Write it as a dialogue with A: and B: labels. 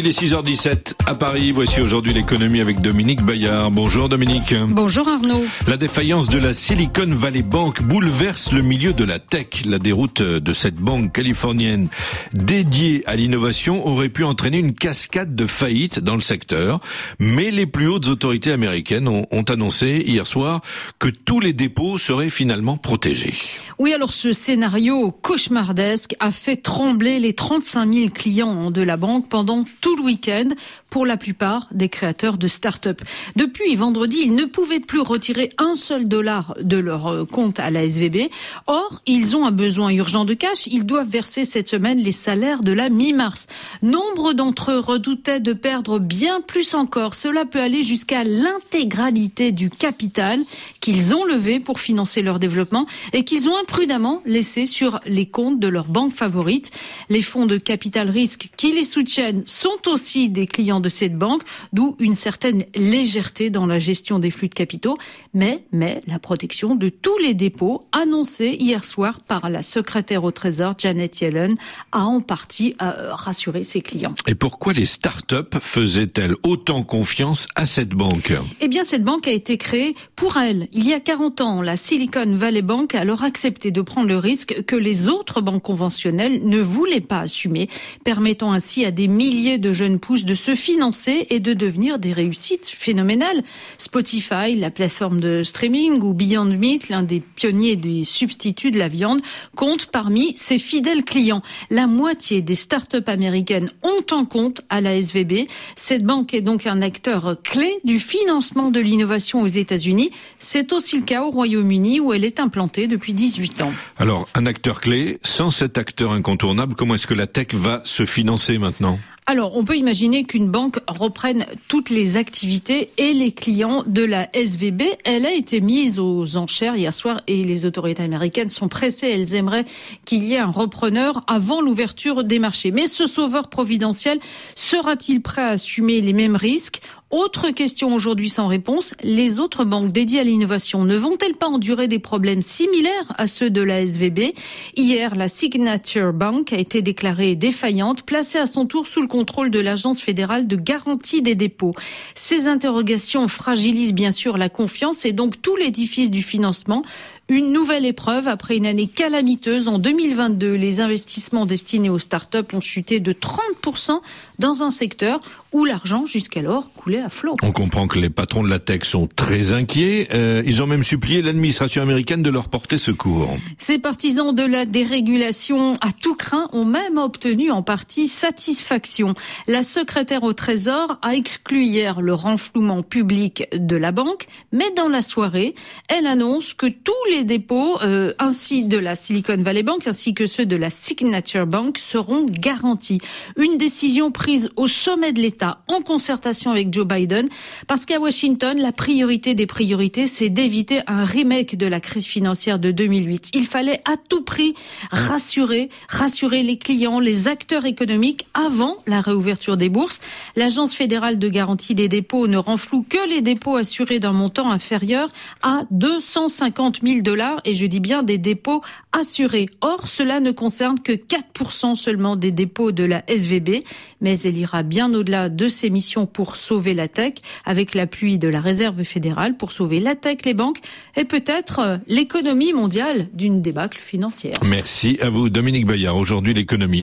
A: Il est 6h17 à Paris. Voici aujourd'hui l'économie avec Dominique Bayard. Bonjour Dominique.
B: Bonjour Arnaud.
A: La défaillance de la Silicon Valley Bank bouleverse le milieu de la tech. La déroute de cette banque californienne dédiée à l'innovation aurait pu entraîner une cascade de faillites dans le secteur. Mais les plus hautes autorités américaines ont, ont annoncé hier soir que tous les dépôts seraient finalement protégés.
B: Oui, alors ce scénario cauchemardesque a fait trembler les 35 000 clients de la banque pendant tout le week-end pour la plupart des créateurs de start-up. Depuis vendredi, ils ne pouvaient plus retirer un seul dollar de leur euh, compte à la SVB. Or, ils ont un besoin urgent de cash. Ils doivent verser cette semaine les salaires de la mi-mars. Nombre d'entre eux redoutaient de perdre bien plus encore. Cela peut aller jusqu'à l'intégralité du capital qu'ils ont levé pour financer leur développement et qu'ils ont imprudemment laissé sur les comptes de leur banque favorite. Les fonds de capital risque qui les soutiennent sont aussi des clients de cette banque, d'où une certaine légèreté dans la gestion des flux de capitaux, mais, mais la protection de tous les dépôts annoncée hier soir par la secrétaire au Trésor, Janet Yellen, a en partie euh, rassuré ses clients.
A: Et pourquoi les start-up faisaient-elles autant confiance à cette banque?
B: Eh bien, cette banque a été créée pour elle. Il y a 40 ans, la Silicon Valley Bank a alors accepté de prendre le risque que les autres banques conventionnelles ne voulaient pas assumer, permettant ainsi à des milliers de jeunes pousses de se financer et de devenir des réussites phénoménales. Spotify, la plateforme de streaming, ou Beyond Meat, l'un des pionniers des substituts de la viande, compte parmi ses fidèles clients. La moitié des start-up américaines ont en compte à la SVB. Cette banque est donc un acteur clé du financement de l'innovation aux États-Unis. C'est aussi le cas au Royaume-Uni où elle est implantée depuis 18 ans.
A: Alors, un acteur clé, sans cet acteur incontournable, comment est-ce que la tech va se financer maintenant?
B: Alors, on peut imaginer qu'une banque reprenne toutes les activités et les clients de la SVB. Elle a été mise aux enchères hier soir et les autorités américaines sont pressées. Elles aimeraient qu'il y ait un repreneur avant l'ouverture des marchés. Mais ce sauveur providentiel sera-t-il prêt à assumer les mêmes risques? Autre question aujourd'hui sans réponse, les autres banques dédiées à l'innovation ne vont-elles pas endurer des problèmes similaires à ceux de la SVB Hier, la Signature Bank a été déclarée défaillante, placée à son tour sous le contrôle de l'Agence fédérale de garantie des dépôts. Ces interrogations fragilisent bien sûr la confiance et donc tout l'édifice du financement. Une nouvelle épreuve après une année calamiteuse. En 2022, les investissements destinés aux startups ont chuté de 30% dans un secteur où l'argent jusqu'alors coulait à flot.
A: On comprend que les patrons de la tech sont très inquiets. Euh, ils ont même supplié l'administration américaine de leur porter secours.
B: Ces partisans de la dérégulation à tout craint ont même obtenu en partie satisfaction. La secrétaire au Trésor a exclu hier le renflouement public de la banque, mais dans la soirée, elle annonce que tous les les dépôts euh, ainsi de la Silicon Valley Bank ainsi que ceux de la Signature Bank seront garantis. Une décision prise au sommet de l'État en concertation avec Joe Biden parce qu'à Washington, la priorité des priorités, c'est d'éviter un remake de la crise financière de 2008. Il fallait à tout prix rassurer, rassurer les clients, les acteurs économiques avant la réouverture des bourses. L'Agence fédérale de garantie des dépôts ne renfloue que les dépôts assurés d'un montant inférieur à 250 000 dollars et je dis bien des dépôts assurés. Or, cela ne concerne que 4% seulement des dépôts de la SVB, mais elle ira bien au-delà de ses missions pour sauver la tech avec l'appui de la Réserve fédérale pour sauver la tech, les banques et peut-être euh, l'économie mondiale d'une débâcle financière.
A: Merci à vous, Dominique Bayard. Aujourd'hui, l'économie.